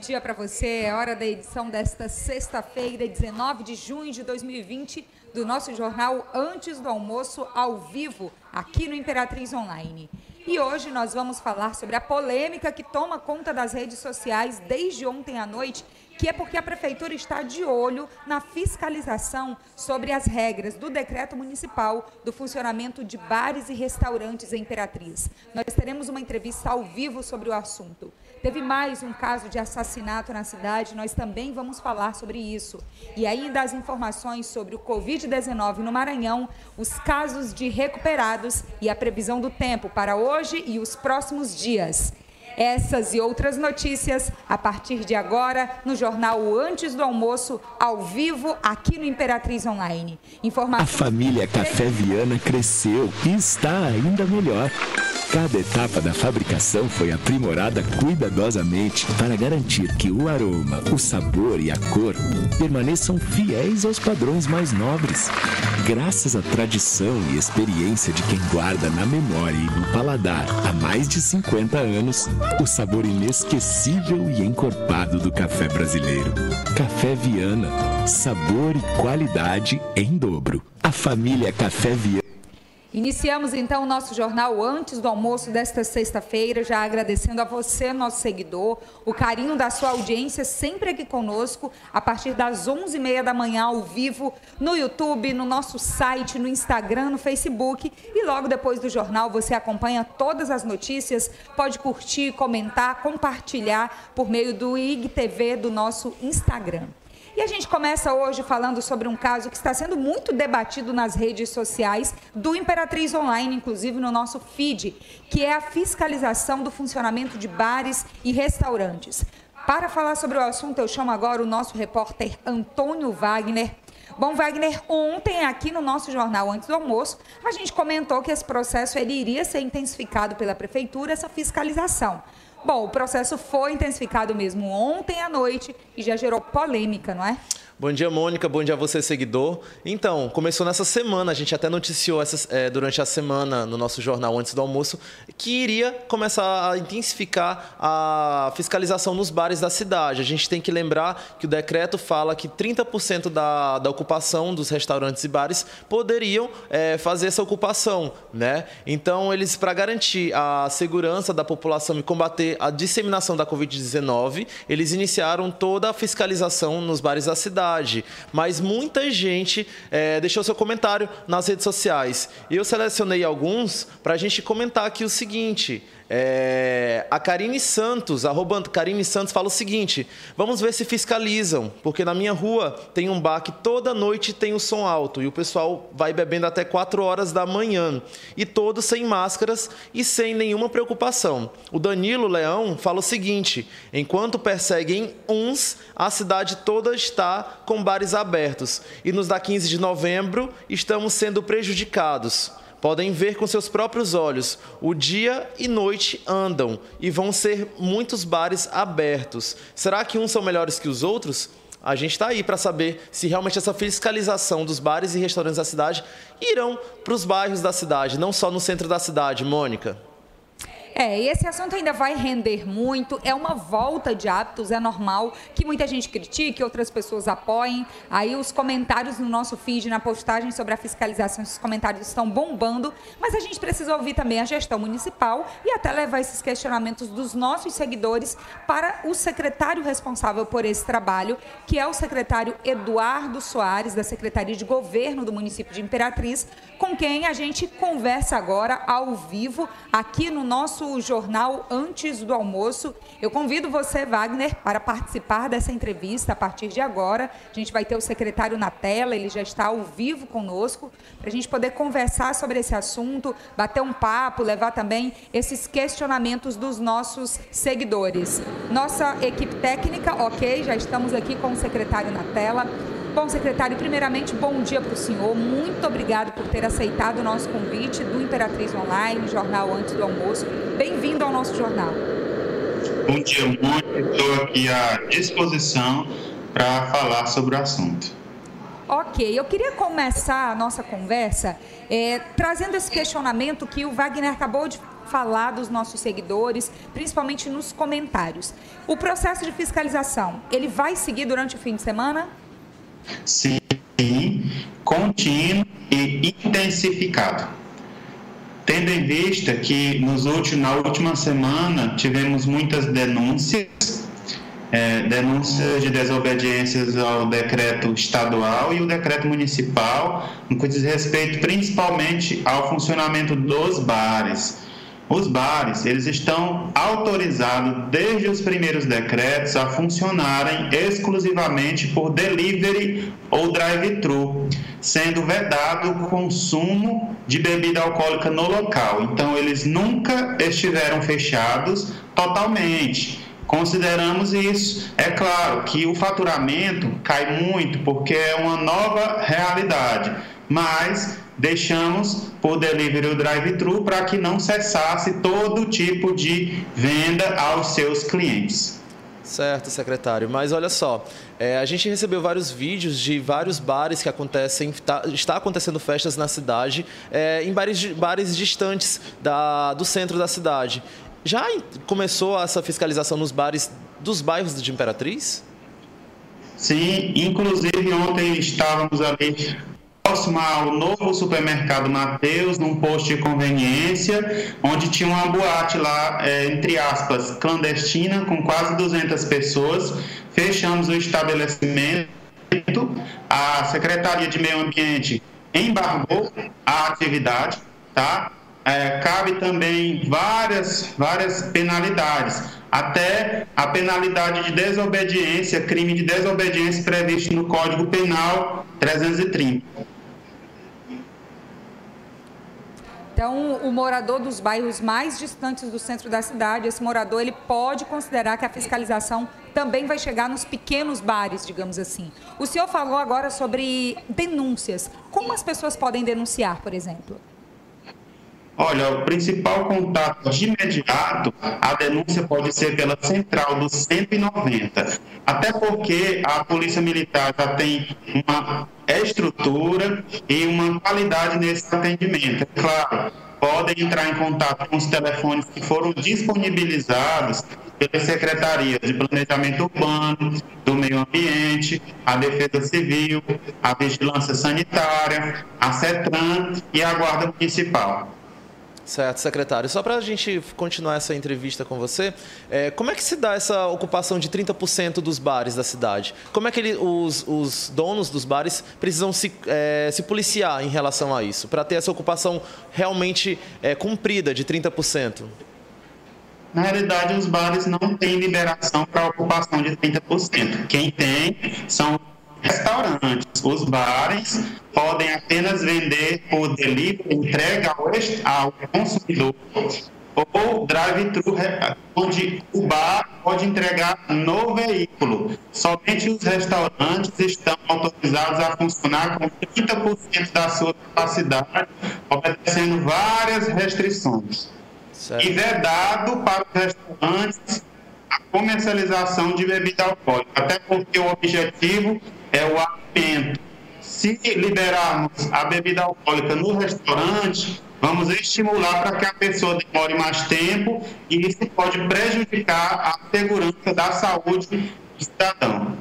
Dia para você. É hora da edição desta sexta-feira, 19 de junho de 2020, do nosso jornal Antes do Almoço, ao vivo, aqui no Imperatriz Online. E hoje nós vamos falar sobre a polêmica que toma conta das redes sociais desde ontem à noite que é porque a prefeitura está de olho na fiscalização sobre as regras do decreto municipal do funcionamento de bares e restaurantes em Imperatriz. Nós teremos uma entrevista ao vivo sobre o assunto. Teve mais um caso de assassinato na cidade, nós também vamos falar sobre isso. E ainda as informações sobre o Covid-19 no Maranhão, os casos de recuperados e a previsão do tempo para hoje e os próximos dias. Essas e outras notícias a partir de agora no jornal Antes do Almoço, ao vivo, aqui no Imperatriz Online. Informação... A família Café Viana cresceu e está ainda melhor. Cada etapa da fabricação foi aprimorada cuidadosamente para garantir que o aroma, o sabor e a cor permaneçam fiéis aos padrões mais nobres. Graças à tradição e experiência de quem guarda na memória e no paladar há mais de 50 anos, o sabor inesquecível e encorpado do café brasileiro. Café Viana, sabor e qualidade em dobro. A família Café Viana Iniciamos então o nosso jornal antes do almoço desta sexta-feira, já agradecendo a você, nosso seguidor, o carinho da sua audiência sempre aqui conosco, a partir das 11h30 da manhã ao vivo, no YouTube, no nosso site, no Instagram, no Facebook. E logo depois do jornal você acompanha todas as notícias, pode curtir, comentar, compartilhar por meio do IGTV do nosso Instagram. E a gente começa hoje falando sobre um caso que está sendo muito debatido nas redes sociais do Imperatriz Online, inclusive no nosso feed, que é a fiscalização do funcionamento de bares e restaurantes. Para falar sobre o assunto, eu chamo agora o nosso repórter Antônio Wagner. Bom, Wagner, ontem aqui no nosso jornal Antes do Almoço, a gente comentou que esse processo ele iria ser intensificado pela prefeitura, essa fiscalização. Bom, o processo foi intensificado mesmo ontem à noite e já gerou polêmica, não é? Bom dia, Mônica. Bom dia a você, seguidor. Então, começou nessa semana, a gente até noticiou essa, é, durante a semana no nosso jornal antes do almoço, que iria começar a intensificar a fiscalização nos bares da cidade. A gente tem que lembrar que o decreto fala que 30% da, da ocupação dos restaurantes e bares poderiam é, fazer essa ocupação, né? Então, eles, para garantir a segurança da população e combater a disseminação da Covid-19, eles iniciaram toda a fiscalização nos bares da cidade mas muita gente é, deixou seu comentário nas redes sociais. E eu selecionei alguns para a gente comentar aqui o seguinte. É, a Karine Santos, arroba Karine Santos, fala o seguinte: vamos ver se fiscalizam, porque na minha rua tem um bar que toda noite tem o som alto e o pessoal vai bebendo até 4 horas da manhã. E todos sem máscaras e sem nenhuma preocupação. O Danilo Leão fala o seguinte: enquanto perseguem uns, a cidade toda está com bares abertos. E nos da 15 de novembro estamos sendo prejudicados podem ver com seus próprios olhos. O dia e noite andam e vão ser muitos bares abertos. Será que uns são melhores que os outros? A gente está aí para saber se realmente essa fiscalização dos bares e restaurantes da cidade irão para os bairros da cidade, não só no centro da cidade, Mônica. É, esse assunto ainda vai render muito. É uma volta de hábitos, é normal que muita gente critique, outras pessoas apoiem. Aí os comentários no nosso feed, na postagem sobre a fiscalização, esses comentários estão bombando, mas a gente precisa ouvir também a gestão municipal e até levar esses questionamentos dos nossos seguidores para o secretário responsável por esse trabalho, que é o secretário Eduardo Soares, da Secretaria de Governo do município de Imperatriz, com quem a gente conversa agora ao vivo aqui no nosso nosso jornal antes do almoço. Eu convido você, Wagner, para participar dessa entrevista a partir de agora. A gente vai ter o secretário na tela, ele já está ao vivo conosco, para a gente poder conversar sobre esse assunto, bater um papo, levar também esses questionamentos dos nossos seguidores. Nossa equipe técnica, ok, já estamos aqui com o secretário na tela. Bom, secretário, primeiramente, bom dia para o senhor. Muito obrigado por ter aceitado o nosso convite do Imperatriz Online, jornal antes do almoço. Bem-vindo ao nosso jornal. Bom dia, muito. Estou aqui à disposição para falar sobre o assunto. Ok, eu queria começar a nossa conversa é, trazendo esse questionamento que o Wagner acabou de falar dos nossos seguidores, principalmente nos comentários. O processo de fiscalização, ele vai seguir durante o fim de semana? Sim, contínuo e intensificado. Tendo em vista que nos últimos, na última semana tivemos muitas denúncias é, denúncias de desobediências ao decreto estadual e o decreto municipal, no que diz respeito principalmente ao funcionamento dos bares. Os bares, eles estão autorizados desde os primeiros decretos a funcionarem exclusivamente por delivery ou drive-thru, sendo vedado o consumo de bebida alcoólica no local. Então, eles nunca estiveram fechados totalmente consideramos isso. É claro que o faturamento cai muito porque é uma nova realidade, mas deixamos por delivery o drive-thru para que não cessasse todo tipo de venda aos seus clientes. Certo, secretário. Mas olha só, é, a gente recebeu vários vídeos de vários bares que acontecem, tá, está acontecendo festas na cidade, é, em bares, bares distantes da, do centro da cidade. Já começou essa fiscalização nos bares dos bairros de Imperatriz? Sim, inclusive ontem estávamos ali próximo ao novo supermercado Mateus, num posto de conveniência, onde tinha uma boate lá, é, entre aspas, clandestina, com quase 200 pessoas. Fechamos o estabelecimento, a Secretaria de Meio Ambiente embargou a atividade, tá? é, cabe também várias, várias penalidades, até a penalidade de desobediência, crime de desobediência previsto no Código Penal 330. Então, o morador dos bairros mais distantes do centro da cidade, esse morador, ele pode considerar que a fiscalização também vai chegar nos pequenos bares, digamos assim. O senhor falou agora sobre denúncias. Como as pessoas podem denunciar, por exemplo? Olha, o principal contato de imediato, a denúncia pode ser pela central do 190, até porque a Polícia Militar já tem uma estrutura e uma qualidade nesse atendimento. É claro, podem entrar em contato com os telefones que foram disponibilizados pelas secretarias de Planejamento Urbano, do Meio Ambiente, a Defesa Civil, a Vigilância Sanitária, a CETRAN e a Guarda Municipal. Certo, secretário. Só para a gente continuar essa entrevista com você, é, como é que se dá essa ocupação de 30% dos bares da cidade? Como é que ele, os, os, donos dos bares precisam se, é, se policiar em relação a isso, para ter essa ocupação realmente é, cumprida de 30%? Na realidade, os bares não têm liberação para ocupação de 30%. Quem tem são restaurantes. Os bares podem apenas vender por delivery, entrega ao, consumidor ou drive-thru, onde o bar pode entregar no veículo. Somente os restaurantes estão autorizados a funcionar com 30% da sua capacidade, obedecendo várias restrições. Certo. E vedado para os restaurantes a comercialização de bebida alcoólica, até porque o objetivo é o alimento. Se liberarmos a bebida alcoólica no restaurante, vamos estimular para que a pessoa demore mais tempo e isso pode prejudicar a segurança da saúde do cidadão.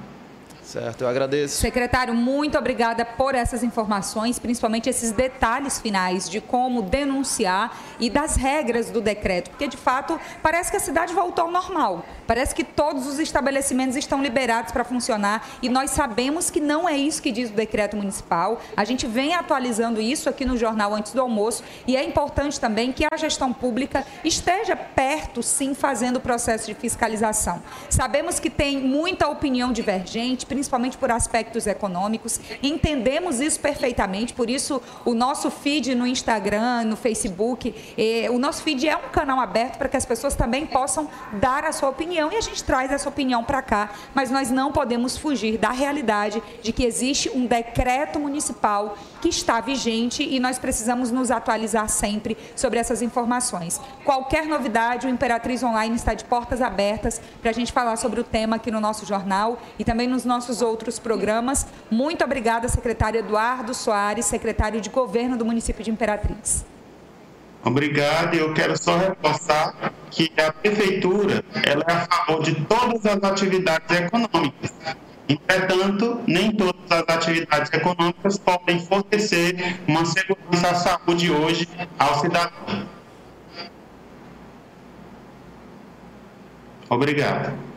Certo, eu agradeço. Secretário, muito obrigada por essas informações, principalmente esses detalhes finais de como denunciar e das regras do decreto, porque de fato parece que a cidade voltou ao normal. Parece que todos os estabelecimentos estão liberados para funcionar e nós sabemos que não é isso que diz o decreto municipal. A gente vem atualizando isso aqui no jornal antes do almoço e é importante também que a gestão pública esteja perto, sim, fazendo o processo de fiscalização. Sabemos que tem muita opinião divergente, principalmente por aspectos econômicos. Entendemos isso perfeitamente, por isso o nosso feed no Instagram, no Facebook, eh, o nosso feed é um canal aberto para que as pessoas também possam dar a sua opinião e a gente traz essa opinião para cá, mas nós não podemos fugir da realidade de que existe um decreto municipal que está vigente e nós precisamos nos atualizar sempre sobre essas informações. Qualquer novidade, o Imperatriz Online está de portas abertas para a gente falar sobre o tema aqui no nosso jornal e também nos nossos nossos outros programas. Muito obrigada, secretário Eduardo Soares, secretário de Governo do município de Imperatriz. Obrigado. Eu quero só reforçar que a prefeitura ela é a favor de todas as atividades econômicas. Entretanto, nem todas as atividades econômicas podem fornecer uma segurança à saúde hoje ao cidadão. Obrigado.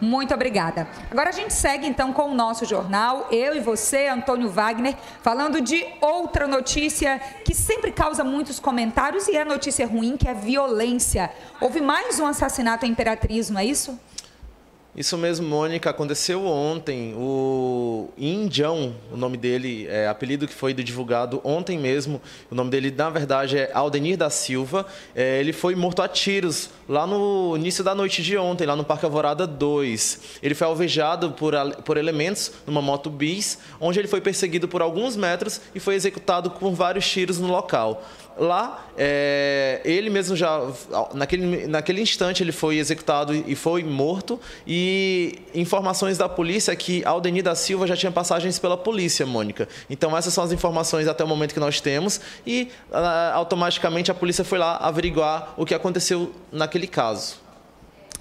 Muito obrigada. Agora a gente segue então com o nosso jornal, eu e você, Antônio Wagner, falando de outra notícia que sempre causa muitos comentários e é notícia ruim, que é violência. Houve mais um assassinato em Imperatriz, não é isso? Isso mesmo, Mônica. Aconteceu ontem. O Indião, o nome dele, é apelido que foi divulgado ontem mesmo. O nome dele, na verdade, é Aldenir da Silva. É, ele foi morto a tiros lá no início da noite de ontem, lá no Parque Alvorada 2. Ele foi alvejado por, por elementos numa moto bis, onde ele foi perseguido por alguns metros e foi executado com vários tiros no local. Lá, é, ele mesmo já, naquele, naquele instante, ele foi executado e foi morto. E informações da polícia é que Aldenir da Silva já tinha passagens pela polícia, Mônica. Então, essas são as informações até o momento que nós temos. E automaticamente a polícia foi lá averiguar o que aconteceu naquele caso.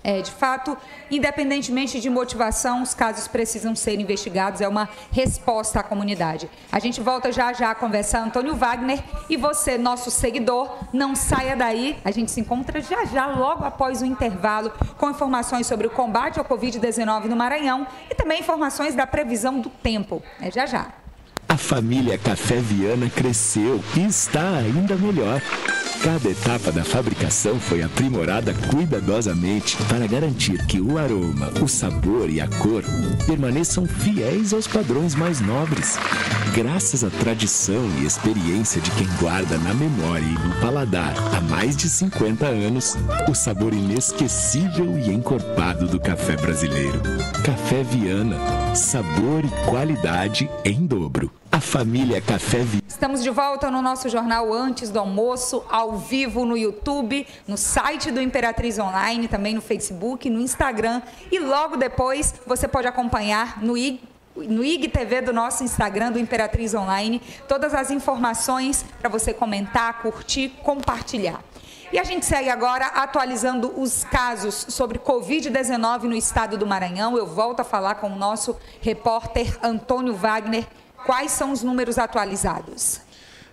É, de fato, independentemente de motivação, os casos precisam ser investigados, é uma resposta à comunidade. A gente volta já já a conversar, Antônio Wagner, e você, nosso seguidor, não saia daí. A gente se encontra já já, logo após o intervalo, com informações sobre o combate ao Covid-19 no Maranhão e também informações da previsão do tempo. É já já. A família Café Viana cresceu e está ainda melhor. Cada etapa da fabricação foi aprimorada cuidadosamente para garantir que o aroma, o sabor e a cor permaneçam fiéis aos padrões mais nobres. Graças à tradição e experiência de quem guarda na memória e no paladar há mais de 50 anos, o sabor inesquecível e encorpado do café brasileiro. Café Viana, sabor e qualidade em dobro. A família Café Viana. Estamos de volta no nosso jornal antes do almoço, ao vivo no YouTube, no site do Imperatriz Online, também no Facebook, no Instagram e logo depois você pode acompanhar no IG no IGTV do nosso Instagram, do Imperatriz Online, todas as informações para você comentar, curtir, compartilhar. E a gente segue agora atualizando os casos sobre Covid-19 no estado do Maranhão. Eu volto a falar com o nosso repórter Antônio Wagner Quais são os números atualizados?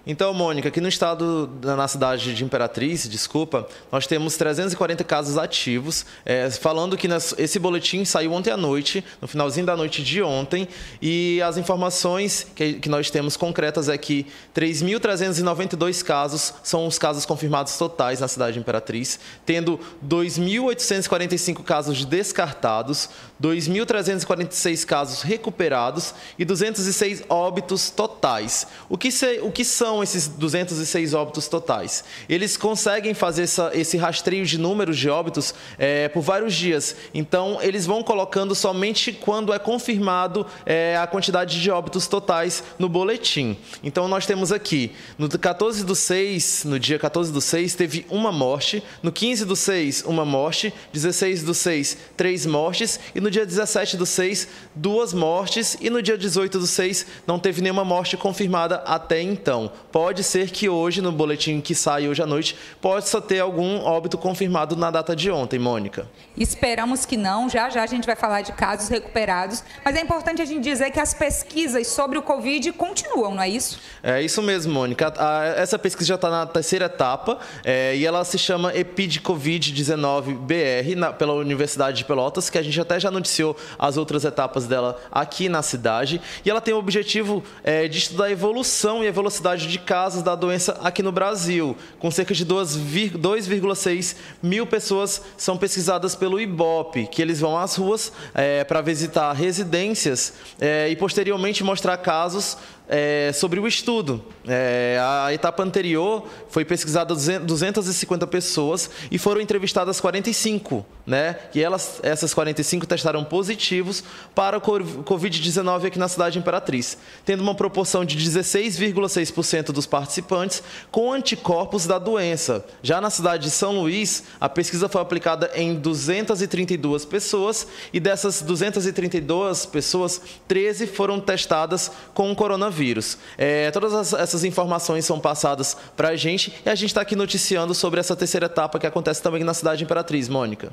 Então, Mônica, aqui no estado, na cidade de Imperatriz, desculpa, nós temos 340 casos ativos. É, falando que esse boletim saiu ontem à noite, no finalzinho da noite de ontem, e as informações que, que nós temos concretas é que 3.392 casos são os casos confirmados totais na cidade de Imperatriz, tendo 2.845 casos descartados, 2.346 casos recuperados e 206 óbitos totais. O que, se, o que são são esses 206 óbitos totais? Eles conseguem fazer essa, esse rastreio de números de óbitos é, por vários dias. Então, eles vão colocando somente quando é confirmado é, a quantidade de óbitos totais no boletim. Então, nós temos aqui, no 14 do 6, no dia 14 do 6, teve uma morte. No 15 do 6, uma morte. 16 do 6, três mortes. E no dia 17 do 6, duas mortes. E no dia 18 do 6, não teve nenhuma morte confirmada até então pode ser que hoje, no boletim que sai hoje à noite, possa ter algum óbito confirmado na data de ontem, Mônica. Esperamos que não, já já a gente vai falar de casos recuperados, mas é importante a gente dizer que as pesquisas sobre o Covid continuam, não é isso? É isso mesmo, Mônica. Essa pesquisa já está na terceira etapa é, e ela se chama EPID Covid-19 BR, na, pela Universidade de Pelotas, que a gente até já noticiou as outras etapas dela aqui na cidade. E ela tem o objetivo é, de estudar a evolução e a velocidade de casos da doença aqui no Brasil, com cerca de 2,6 mil pessoas são pesquisadas pelo IBOP, que eles vão às ruas é, para visitar residências é, e posteriormente mostrar casos é, sobre o estudo. É, a etapa anterior foi pesquisada 250 pessoas e foram entrevistadas 45, né? E elas, essas 45 testaram positivos para o Covid-19 aqui na cidade de Imperatriz, tendo uma proporção de 16,6% dos participantes com anticorpos da doença. Já na cidade de São Luís, a pesquisa foi aplicada em 232 pessoas e dessas 232 pessoas, 13 foram testadas com o coronavírus coronavírus. É, todas essas informações são passadas para a gente e a gente está aqui noticiando sobre essa terceira etapa que acontece também na cidade Imperatriz, Mônica.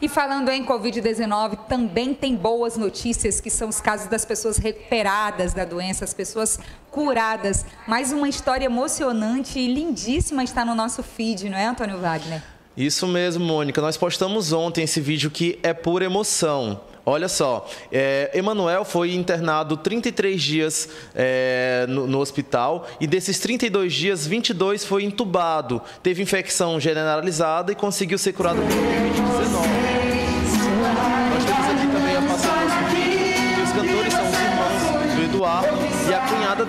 E falando em Covid-19, também tem boas notícias, que são os casos das pessoas recuperadas da doença, as pessoas curadas. Mais uma história emocionante e lindíssima está no nosso feed, não é, Antônio Wagner? Isso mesmo, Mônica. Nós postamos ontem esse vídeo que é pura emoção. Olha só, é, Emanuel foi internado 33 dias é, no, no, hospital e desses 32 dias, 22 foi entubado. Teve infecção generalizada e conseguiu ser curado pelo Covid-19.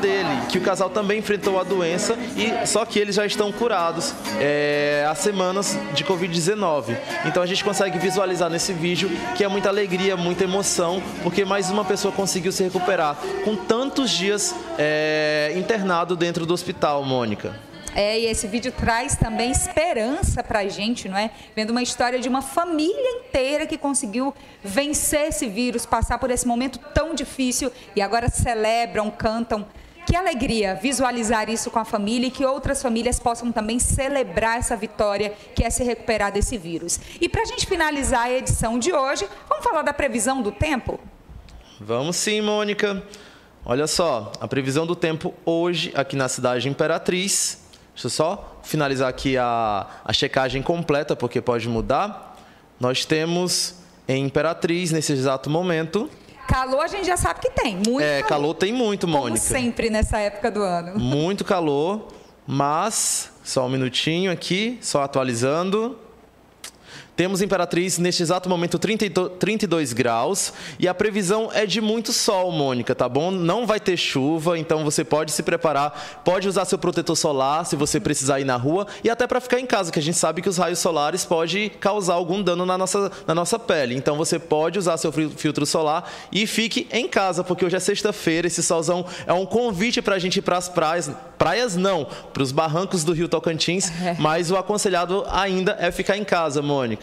Dele, que o casal também enfrentou a doença e só que eles já estão curados é, há semanas de Covid-19. Então a gente consegue visualizar nesse vídeo que é muita alegria, muita emoção, porque mais uma pessoa conseguiu se recuperar com tantos dias é, internado dentro do hospital, Mônica. É, e esse vídeo traz também esperança para a gente, não é? Vendo uma história de uma família inteira que conseguiu vencer esse vírus, passar por esse momento tão difícil e agora celebram, cantam. Que alegria visualizar isso com a família e que outras famílias possam também celebrar essa vitória que é se recuperar desse vírus. E para a gente finalizar a edição de hoje, vamos falar da previsão do tempo? Vamos sim, Mônica. Olha só, a previsão do tempo hoje aqui na cidade Imperatriz Deixa eu só finalizar aqui a, a checagem completa, porque pode mudar. Nós temos em Imperatriz, nesse exato momento. Calor a gente já sabe que tem, muito É, calor, calor tem muito, Mônica. Como sempre nessa época do ano. Muito calor, mas só um minutinho aqui, só atualizando. Temos Imperatriz neste exato momento 32 graus e a previsão é de muito sol, Mônica, tá bom? Não vai ter chuva, então você pode se preparar, pode usar seu protetor solar se você precisar ir na rua e até para ficar em casa, que a gente sabe que os raios solares podem causar algum dano na nossa, na nossa pele. Então você pode usar seu filtro solar e fique em casa, porque hoje é sexta-feira, esse solzão é um convite para a gente ir para as praias, praias não, para os barrancos do Rio Tocantins, é. mas o aconselhado ainda é ficar em casa, Mônica.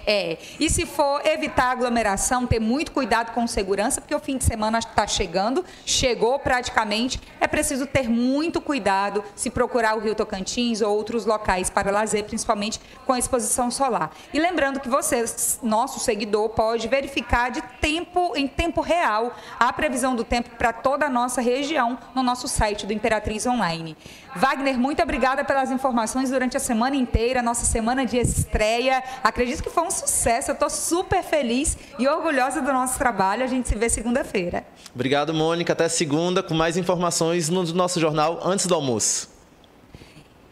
É. E se for evitar aglomeração, ter muito cuidado com segurança, porque o fim de semana está chegando, chegou praticamente. É preciso ter muito cuidado se procurar o Rio Tocantins ou outros locais para lazer, principalmente com a exposição solar. E lembrando que você, nosso seguidor, pode verificar de tempo em tempo real a previsão do tempo para toda a nossa região no nosso site do Imperatriz Online. Wagner, muito obrigada pelas informações durante a semana inteira, nossa semana de estreia. Acredito que foi um sucesso. Eu estou super feliz e orgulhosa do nosso trabalho. A gente se vê segunda-feira. Obrigado, Mônica. Até segunda com mais informações no nosso jornal antes do almoço.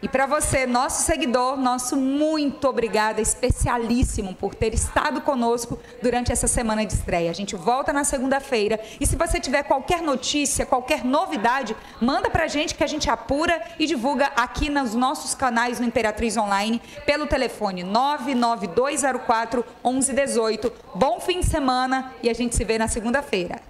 E para você, nosso seguidor, nosso muito obrigada, especialíssimo por ter estado conosco durante essa semana de estreia. A gente volta na segunda-feira e se você tiver qualquer notícia, qualquer novidade, manda para a gente que a gente apura e divulga aqui nos nossos canais no Imperatriz Online pelo telefone 99204 1118. Bom fim de semana e a gente se vê na segunda-feira.